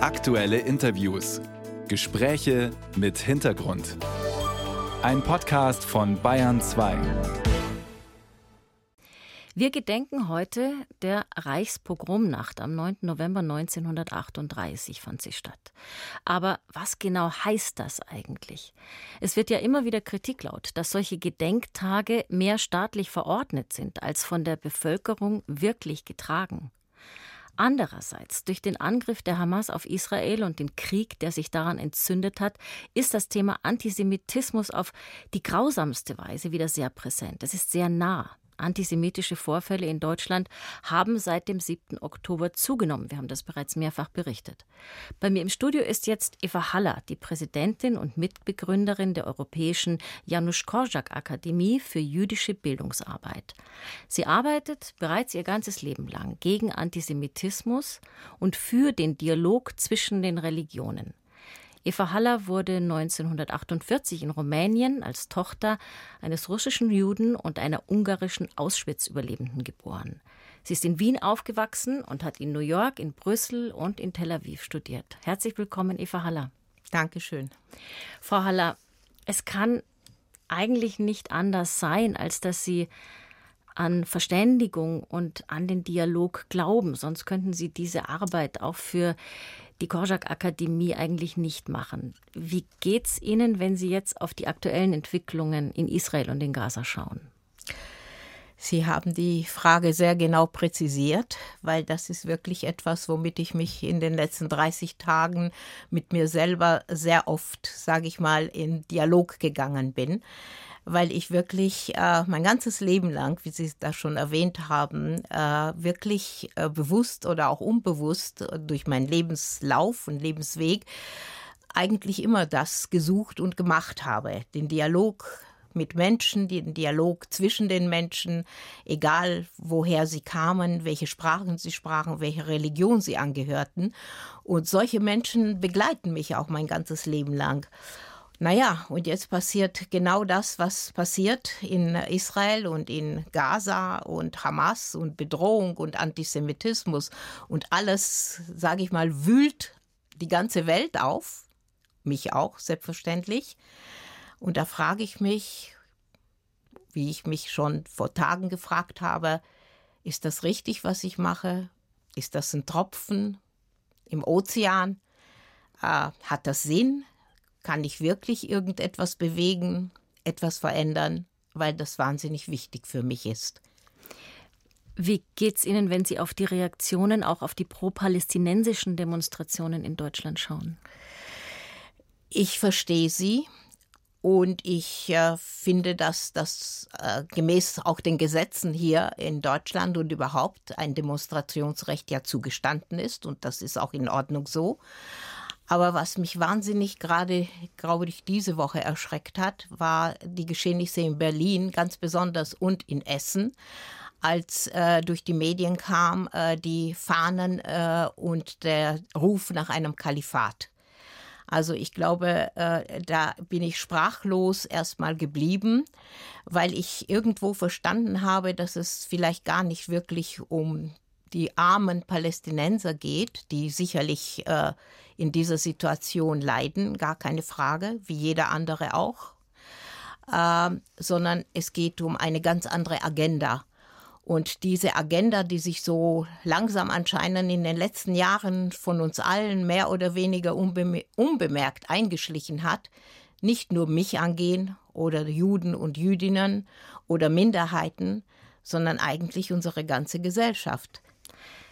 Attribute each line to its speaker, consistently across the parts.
Speaker 1: Aktuelle Interviews. Gespräche mit Hintergrund. Ein Podcast von Bayern 2.
Speaker 2: Wir gedenken heute der Reichspogromnacht am 9. November 1938 fand sie statt. Aber was genau heißt das eigentlich? Es wird ja immer wieder Kritik laut, dass solche Gedenktage mehr staatlich verordnet sind als von der Bevölkerung wirklich getragen. Andererseits, durch den Angriff der Hamas auf Israel und den Krieg, der sich daran entzündet hat, ist das Thema Antisemitismus auf die grausamste Weise wieder sehr präsent. Es ist sehr nah. Antisemitische Vorfälle in Deutschland haben seit dem 7. Oktober zugenommen. Wir haben das bereits mehrfach berichtet. Bei mir im Studio ist jetzt Eva Haller, die Präsidentin und Mitbegründerin der Europäischen Janusz Korczak Akademie für jüdische Bildungsarbeit. Sie arbeitet bereits ihr ganzes Leben lang gegen Antisemitismus und für den Dialog zwischen den Religionen. Eva Haller wurde 1948 in Rumänien als Tochter eines russischen Juden und einer ungarischen Auschwitz-Überlebenden geboren. Sie ist in Wien aufgewachsen und hat in New York, in Brüssel und in Tel Aviv studiert. Herzlich willkommen, Eva Haller.
Speaker 3: Dankeschön.
Speaker 2: Frau Haller, es kann eigentlich nicht anders sein, als dass Sie an Verständigung und an den Dialog glauben. Sonst könnten Sie diese Arbeit auch für die Korczak-Akademie eigentlich nicht machen. Wie geht's Ihnen, wenn Sie jetzt auf die aktuellen Entwicklungen in Israel und in Gaza schauen?
Speaker 3: Sie haben die Frage sehr genau präzisiert, weil das ist wirklich etwas, womit ich mich in den letzten 30 Tagen mit mir selber sehr oft, sage ich mal, in Dialog gegangen bin weil ich wirklich äh, mein ganzes Leben lang, wie Sie das schon erwähnt haben, äh, wirklich äh, bewusst oder auch unbewusst äh, durch meinen Lebenslauf und Lebensweg eigentlich immer das gesucht und gemacht habe. Den Dialog mit Menschen, den Dialog zwischen den Menschen, egal woher sie kamen, welche Sprachen sie sprachen, welche Religion sie angehörten. Und solche Menschen begleiten mich auch mein ganzes Leben lang. Naja, und jetzt passiert genau das, was passiert in Israel und in Gaza und Hamas und Bedrohung und Antisemitismus und alles, sage ich mal, wühlt die ganze Welt auf, mich auch selbstverständlich. Und da frage ich mich, wie ich mich schon vor Tagen gefragt habe, ist das richtig, was ich mache? Ist das ein Tropfen im Ozean? Äh, hat das Sinn? kann ich wirklich irgendetwas bewegen, etwas verändern, weil das wahnsinnig wichtig für mich ist.
Speaker 2: Wie geht es Ihnen, wenn Sie auf die Reaktionen, auch auf die pro-palästinensischen Demonstrationen in Deutschland schauen?
Speaker 3: Ich verstehe sie und ich äh, finde, dass das äh, gemäß auch den Gesetzen hier in Deutschland und überhaupt ein Demonstrationsrecht ja zugestanden ist und das ist auch in Ordnung so. Aber was mich wahnsinnig gerade, glaube ich, diese Woche erschreckt hat, war die Geschehnisse in Berlin, ganz besonders und in Essen als äh, durch die Medien kam, äh, die Fahnen äh, und der Ruf nach einem Kalifat. Also ich glaube, äh, da bin ich sprachlos erstmal geblieben, weil ich irgendwo verstanden habe, dass es vielleicht gar nicht wirklich um die armen Palästinenser geht, die sicherlich äh, in dieser Situation leiden, gar keine Frage, wie jeder andere auch, äh, sondern es geht um eine ganz andere Agenda. Und diese Agenda, die sich so langsam anscheinend in den letzten Jahren von uns allen mehr oder weniger unbe unbemerkt eingeschlichen hat, nicht nur mich angehen oder Juden und Jüdinnen oder Minderheiten, sondern eigentlich unsere ganze Gesellschaft.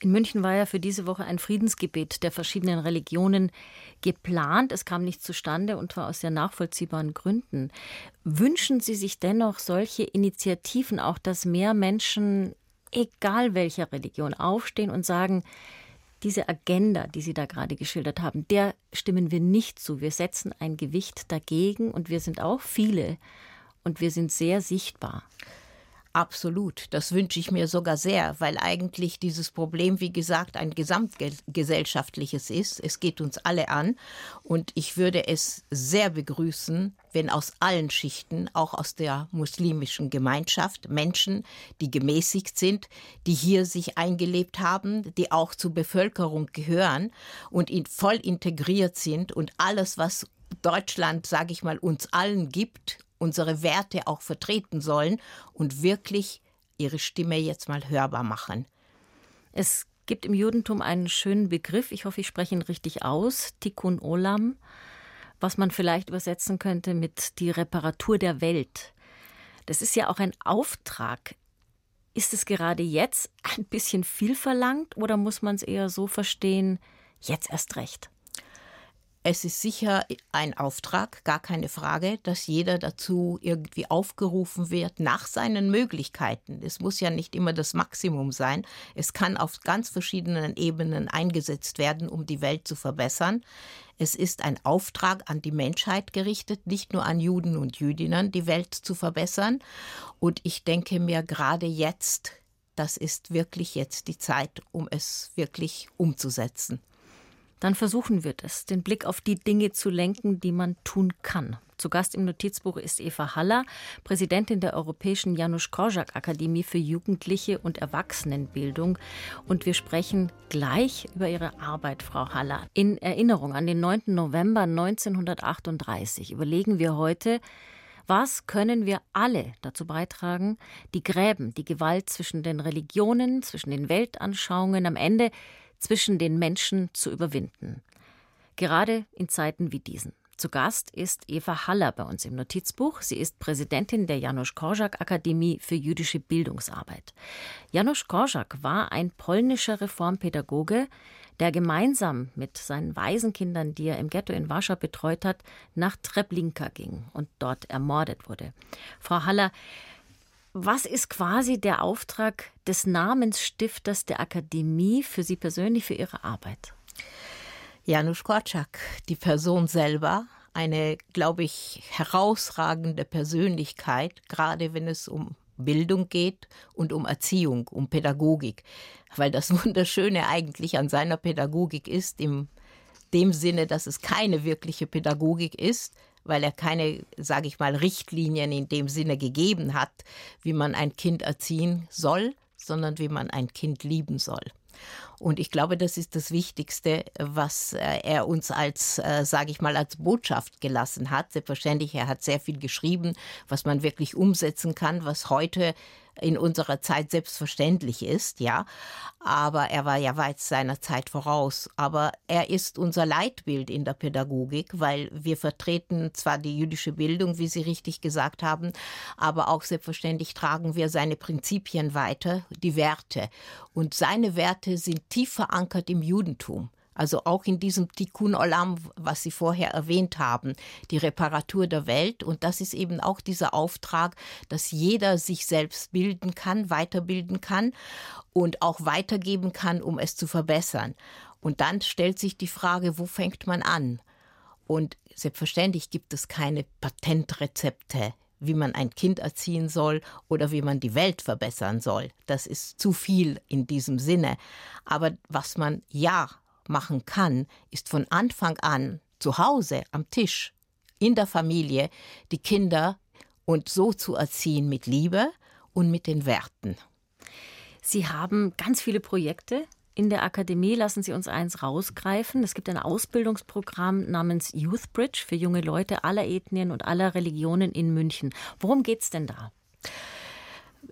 Speaker 2: In München war ja für diese Woche ein Friedensgebet der verschiedenen Religionen geplant. Es kam nicht zustande und zwar aus sehr nachvollziehbaren Gründen. Wünschen Sie sich dennoch solche Initiativen auch, dass mehr Menschen, egal welcher Religion, aufstehen und sagen, diese Agenda, die Sie da gerade geschildert haben, der stimmen wir nicht zu. Wir setzen ein Gewicht dagegen und wir sind auch viele und wir sind sehr sichtbar.
Speaker 3: Absolut, das wünsche ich mir sogar sehr, weil eigentlich dieses Problem, wie gesagt, ein gesamtgesellschaftliches ist. Es geht uns alle an und ich würde es sehr begrüßen, wenn aus allen Schichten, auch aus der muslimischen Gemeinschaft, Menschen, die gemäßigt sind, die hier sich eingelebt haben, die auch zur Bevölkerung gehören und voll integriert sind und alles, was Deutschland, sage ich mal, uns allen gibt, unsere Werte auch vertreten sollen und wirklich ihre Stimme jetzt mal hörbar machen.
Speaker 2: Es gibt im Judentum einen schönen Begriff, ich hoffe, ich spreche ihn richtig aus, Tikkun Olam, was man vielleicht übersetzen könnte mit die Reparatur der Welt. Das ist ja auch ein Auftrag. Ist es gerade jetzt ein bisschen viel verlangt oder muss man es eher so verstehen, jetzt erst recht?
Speaker 3: Es ist sicher ein Auftrag, gar keine Frage, dass jeder dazu irgendwie aufgerufen wird nach seinen Möglichkeiten. Es muss ja nicht immer das Maximum sein. Es kann auf ganz verschiedenen Ebenen eingesetzt werden, um die Welt zu verbessern. Es ist ein Auftrag an die Menschheit gerichtet, nicht nur an Juden und Jüdinnen, die Welt zu verbessern. Und ich denke mir gerade jetzt, das ist wirklich jetzt die Zeit, um es wirklich umzusetzen
Speaker 2: dann versuchen wir das, den Blick auf die Dinge zu lenken, die man tun kann. Zu Gast im Notizbuch ist Eva Haller, Präsidentin der Europäischen Janusz Korczak Akademie für Jugendliche und Erwachsenenbildung. Und wir sprechen gleich über Ihre Arbeit, Frau Haller. In Erinnerung an den 9. November 1938 überlegen wir heute, was können wir alle dazu beitragen, die Gräben, die Gewalt zwischen den Religionen, zwischen den Weltanschauungen am Ende zwischen den Menschen zu überwinden. Gerade in Zeiten wie diesen. Zu Gast ist Eva Haller bei uns im Notizbuch. Sie ist Präsidentin der Janusz Korczak Akademie für jüdische Bildungsarbeit. Janusz Korczak war ein polnischer Reformpädagoge, der gemeinsam mit seinen Waisenkindern, die er im Ghetto in Warschau betreut hat, nach Treblinka ging und dort ermordet wurde. Frau Haller, was ist quasi der Auftrag des Namensstifters der Akademie für Sie persönlich, für Ihre Arbeit?
Speaker 3: Janusz Korczak, die Person selber, eine, glaube ich, herausragende Persönlichkeit, gerade wenn es um Bildung geht und um Erziehung, um Pädagogik. Weil das Wunderschöne eigentlich an seiner Pädagogik ist, im dem Sinne, dass es keine wirkliche Pädagogik ist, weil er keine, sage ich mal, Richtlinien in dem Sinne gegeben hat, wie man ein Kind erziehen soll, sondern wie man ein Kind lieben soll. Und ich glaube, das ist das Wichtigste, was äh, er uns als, äh, sage ich mal, als Botschaft gelassen hat. Selbstverständlich, er hat sehr viel geschrieben, was man wirklich umsetzen kann, was heute in unserer Zeit selbstverständlich ist, ja. Aber er war ja weit seiner Zeit voraus. Aber er ist unser Leitbild in der Pädagogik, weil wir vertreten zwar die jüdische Bildung, wie Sie richtig gesagt haben, aber auch selbstverständlich tragen wir seine Prinzipien weiter, die Werte. Und seine Werte sind tief verankert im Judentum. Also auch in diesem Tikkun Olam, was Sie vorher erwähnt haben, die Reparatur der Welt. Und das ist eben auch dieser Auftrag, dass jeder sich selbst bilden kann, weiterbilden kann und auch weitergeben kann, um es zu verbessern. Und dann stellt sich die Frage, wo fängt man an? Und selbstverständlich gibt es keine Patentrezepte wie man ein Kind erziehen soll oder wie man die Welt verbessern soll. Das ist zu viel in diesem Sinne. Aber was man ja machen kann, ist von Anfang an zu Hause am Tisch, in der Familie, die Kinder und so zu erziehen mit Liebe und mit den Werten.
Speaker 2: Sie haben ganz viele Projekte in der Akademie. Lassen Sie uns eins rausgreifen. Es gibt ein Ausbildungsprogramm namens Youth Bridge für junge Leute aller Ethnien und aller Religionen in München. Worum geht es denn da?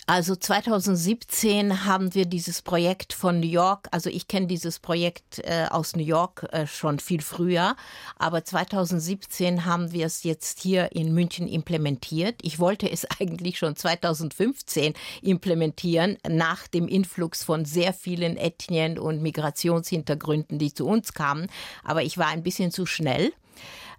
Speaker 3: Also 2017 haben wir dieses Projekt von New York, also ich kenne dieses Projekt äh, aus New York äh, schon viel früher, aber 2017 haben wir es jetzt hier in München implementiert. Ich wollte es eigentlich schon 2015 implementieren, nach dem Influx von sehr vielen Ethnien und Migrationshintergründen, die zu uns kamen, aber ich war ein bisschen zu schnell.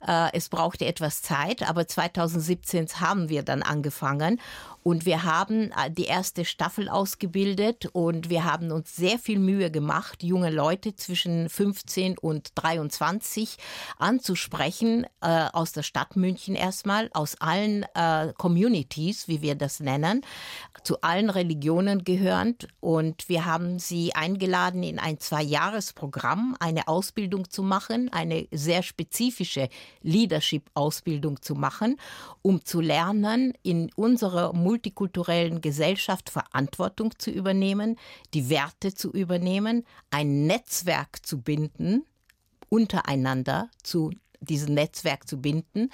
Speaker 3: Äh, es brauchte etwas Zeit, aber 2017 haben wir dann angefangen und wir haben äh, die erste Staffel ausgebildet und wir haben uns sehr viel Mühe gemacht, junge Leute zwischen 15 und 23 anzusprechen, äh, aus der Stadt München erstmal, aus allen Communities, wie wir das nennen, zu allen Religionen gehörend. Und wir haben sie eingeladen, in ein Zwei-Jahres-Programm eine Ausbildung zu machen, eine sehr spezifische Leadership-Ausbildung zu machen, um zu lernen, in unserer multikulturellen Gesellschaft Verantwortung zu übernehmen, die Werte zu übernehmen, ein Netzwerk zu binden, untereinander zu diesem Netzwerk zu binden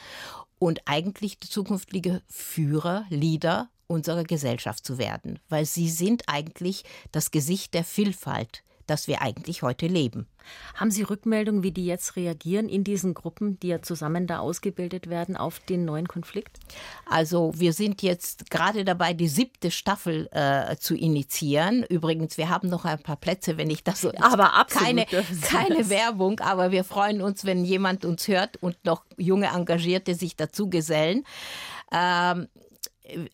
Speaker 3: und eigentlich die zukünftige Führer, Leader unserer Gesellschaft zu werden, weil sie sind eigentlich das Gesicht der Vielfalt das wir eigentlich heute leben.
Speaker 2: Haben Sie Rückmeldungen, wie die jetzt reagieren in diesen Gruppen, die ja zusammen da ausgebildet werden, auf den neuen Konflikt?
Speaker 3: Also wir sind jetzt gerade dabei, die siebte Staffel äh, zu initiieren. Übrigens, wir haben noch ein paar Plätze, wenn ich das so.
Speaker 2: Aber absolut
Speaker 3: keine, keine Werbung, aber wir freuen uns, wenn jemand uns hört und noch junge Engagierte sich dazu gesellen. Ähm,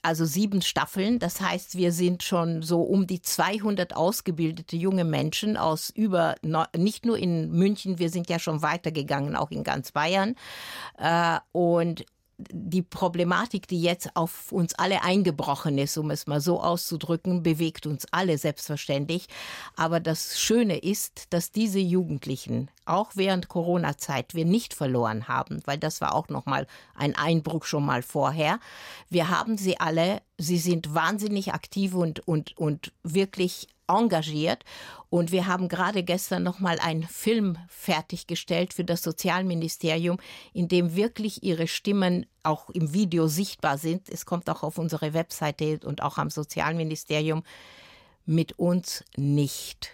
Speaker 3: also sieben Staffeln. Das heißt, wir sind schon so um die 200 ausgebildete junge Menschen aus über, nicht nur in München, wir sind ja schon weitergegangen, auch in ganz Bayern. Äh, und die Problematik, die jetzt auf uns alle eingebrochen ist, um es mal so auszudrücken, bewegt uns alle selbstverständlich. Aber das Schöne ist, dass diese Jugendlichen auch während Corona-Zeit wir nicht verloren haben, weil das war auch noch mal ein Einbruch schon mal vorher. Wir haben sie alle. Sie sind wahnsinnig aktiv und und und wirklich engagiert. Und wir haben gerade gestern noch mal einen Film fertiggestellt für das Sozialministerium, in dem wirklich ihre Stimmen auch im Video sichtbar sind. Es kommt auch auf unsere Webseite und auch am Sozialministerium. Mit uns nicht.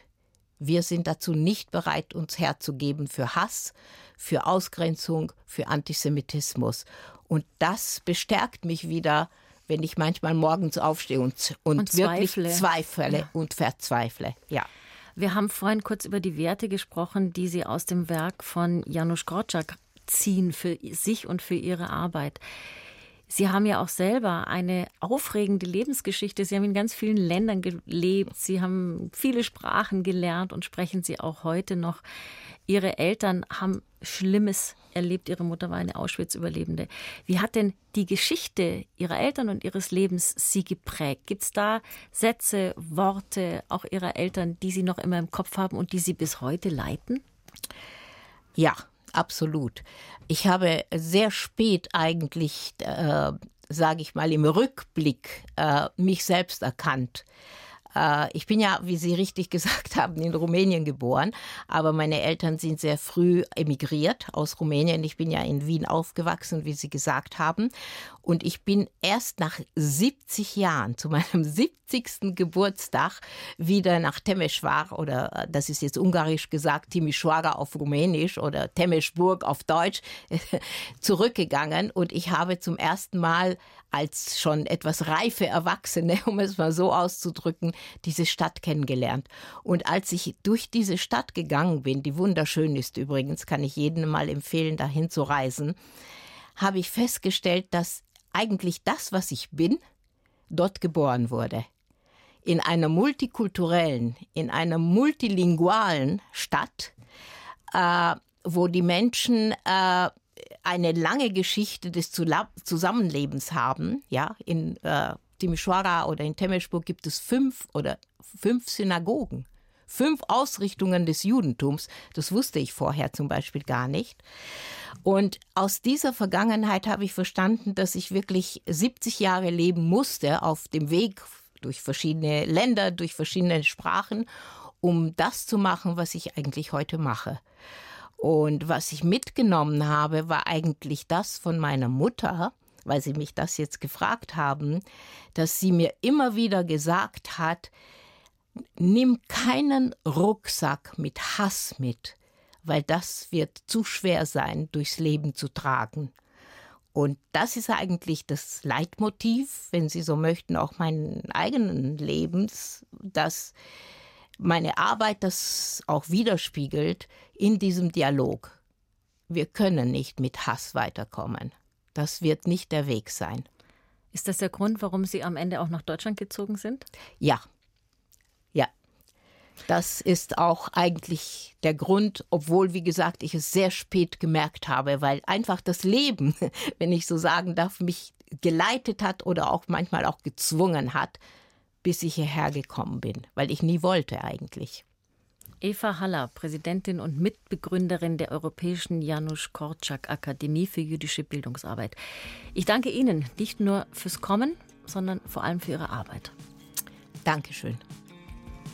Speaker 3: Wir sind dazu nicht bereit, uns herzugeben für Hass, für Ausgrenzung, für Antisemitismus. Und das bestärkt mich wieder, wenn ich manchmal morgens aufstehe und, und, und wirklich zweifle, zweifle ja. und verzweifle. Ja.
Speaker 2: Wir haben vorhin kurz über die Werte gesprochen, die Sie aus dem Werk von Janusz Korczak ziehen für sich und für Ihre Arbeit. Sie haben ja auch selber eine aufregende Lebensgeschichte. Sie haben in ganz vielen Ländern gelebt. Sie haben viele Sprachen gelernt und sprechen sie auch heute noch. Ihre Eltern haben Schlimmes erlebt. Ihre Mutter war eine Auschwitz-Überlebende. Wie hat denn die Geschichte Ihrer Eltern und Ihres Lebens Sie geprägt? Gibt es da Sätze, Worte auch Ihrer Eltern, die Sie noch immer im Kopf haben und die Sie bis heute leiten?
Speaker 3: Ja, absolut. Ich habe sehr spät eigentlich, äh, sage ich mal, im Rückblick äh, mich selbst erkannt. Äh, ich bin ja, wie Sie richtig gesagt haben, in Rumänien geboren, aber meine Eltern sind sehr früh emigriert aus Rumänien. Ich bin ja in Wien aufgewachsen, wie Sie gesagt haben. Und ich bin erst nach 70 Jahren, zu meinem 70. Geburtstag, wieder nach Temeschwar oder äh, das ist jetzt ungarisch gesagt, Timișoara auf Rumänisch oder Temeschburg auf Deutsch, zurückgegangen. Und ich habe zum ersten Mal als schon etwas reife Erwachsene, um es mal so auszudrücken, diese Stadt kennengelernt. Und als ich durch diese Stadt gegangen bin, die wunderschön ist übrigens, kann ich jedem mal empfehlen, dahin zu reisen, habe ich festgestellt, dass eigentlich das, was ich bin, dort geboren wurde. In einer multikulturellen, in einer multilingualen Stadt, äh, wo die Menschen äh, eine lange Geschichte des Zusammenlebens haben. Ja, in äh, Timișoara oder in Temesburg gibt es fünf oder fünf Synagogen, fünf Ausrichtungen des Judentums. Das wusste ich vorher zum Beispiel gar nicht. Und aus dieser Vergangenheit habe ich verstanden, dass ich wirklich 70 Jahre leben musste auf dem Weg durch verschiedene Länder, durch verschiedene Sprachen, um das zu machen, was ich eigentlich heute mache. Und was ich mitgenommen habe, war eigentlich das von meiner Mutter, weil Sie mich das jetzt gefragt haben, dass sie mir immer wieder gesagt hat, nimm keinen Rucksack mit Hass mit, weil das wird zu schwer sein, durchs Leben zu tragen. Und das ist eigentlich das Leitmotiv, wenn Sie so möchten, auch meinen eigenen Lebens, dass meine Arbeit das auch widerspiegelt in diesem Dialog. Wir können nicht mit Hass weiterkommen. Das wird nicht der Weg sein.
Speaker 2: Ist das der Grund, warum Sie am Ende auch nach Deutschland gezogen sind?
Speaker 3: Ja. Ja. Das ist auch eigentlich der Grund, obwohl, wie gesagt, ich es sehr spät gemerkt habe, weil einfach das Leben, wenn ich so sagen darf, mich geleitet hat oder auch manchmal auch gezwungen hat, bis ich hierher gekommen bin, weil ich nie wollte eigentlich.
Speaker 2: Eva Haller, Präsidentin und Mitbegründerin der Europäischen Janusz Korczak Akademie für jüdische Bildungsarbeit. Ich danke Ihnen nicht nur fürs Kommen, sondern vor allem für Ihre Arbeit.
Speaker 3: Dankeschön.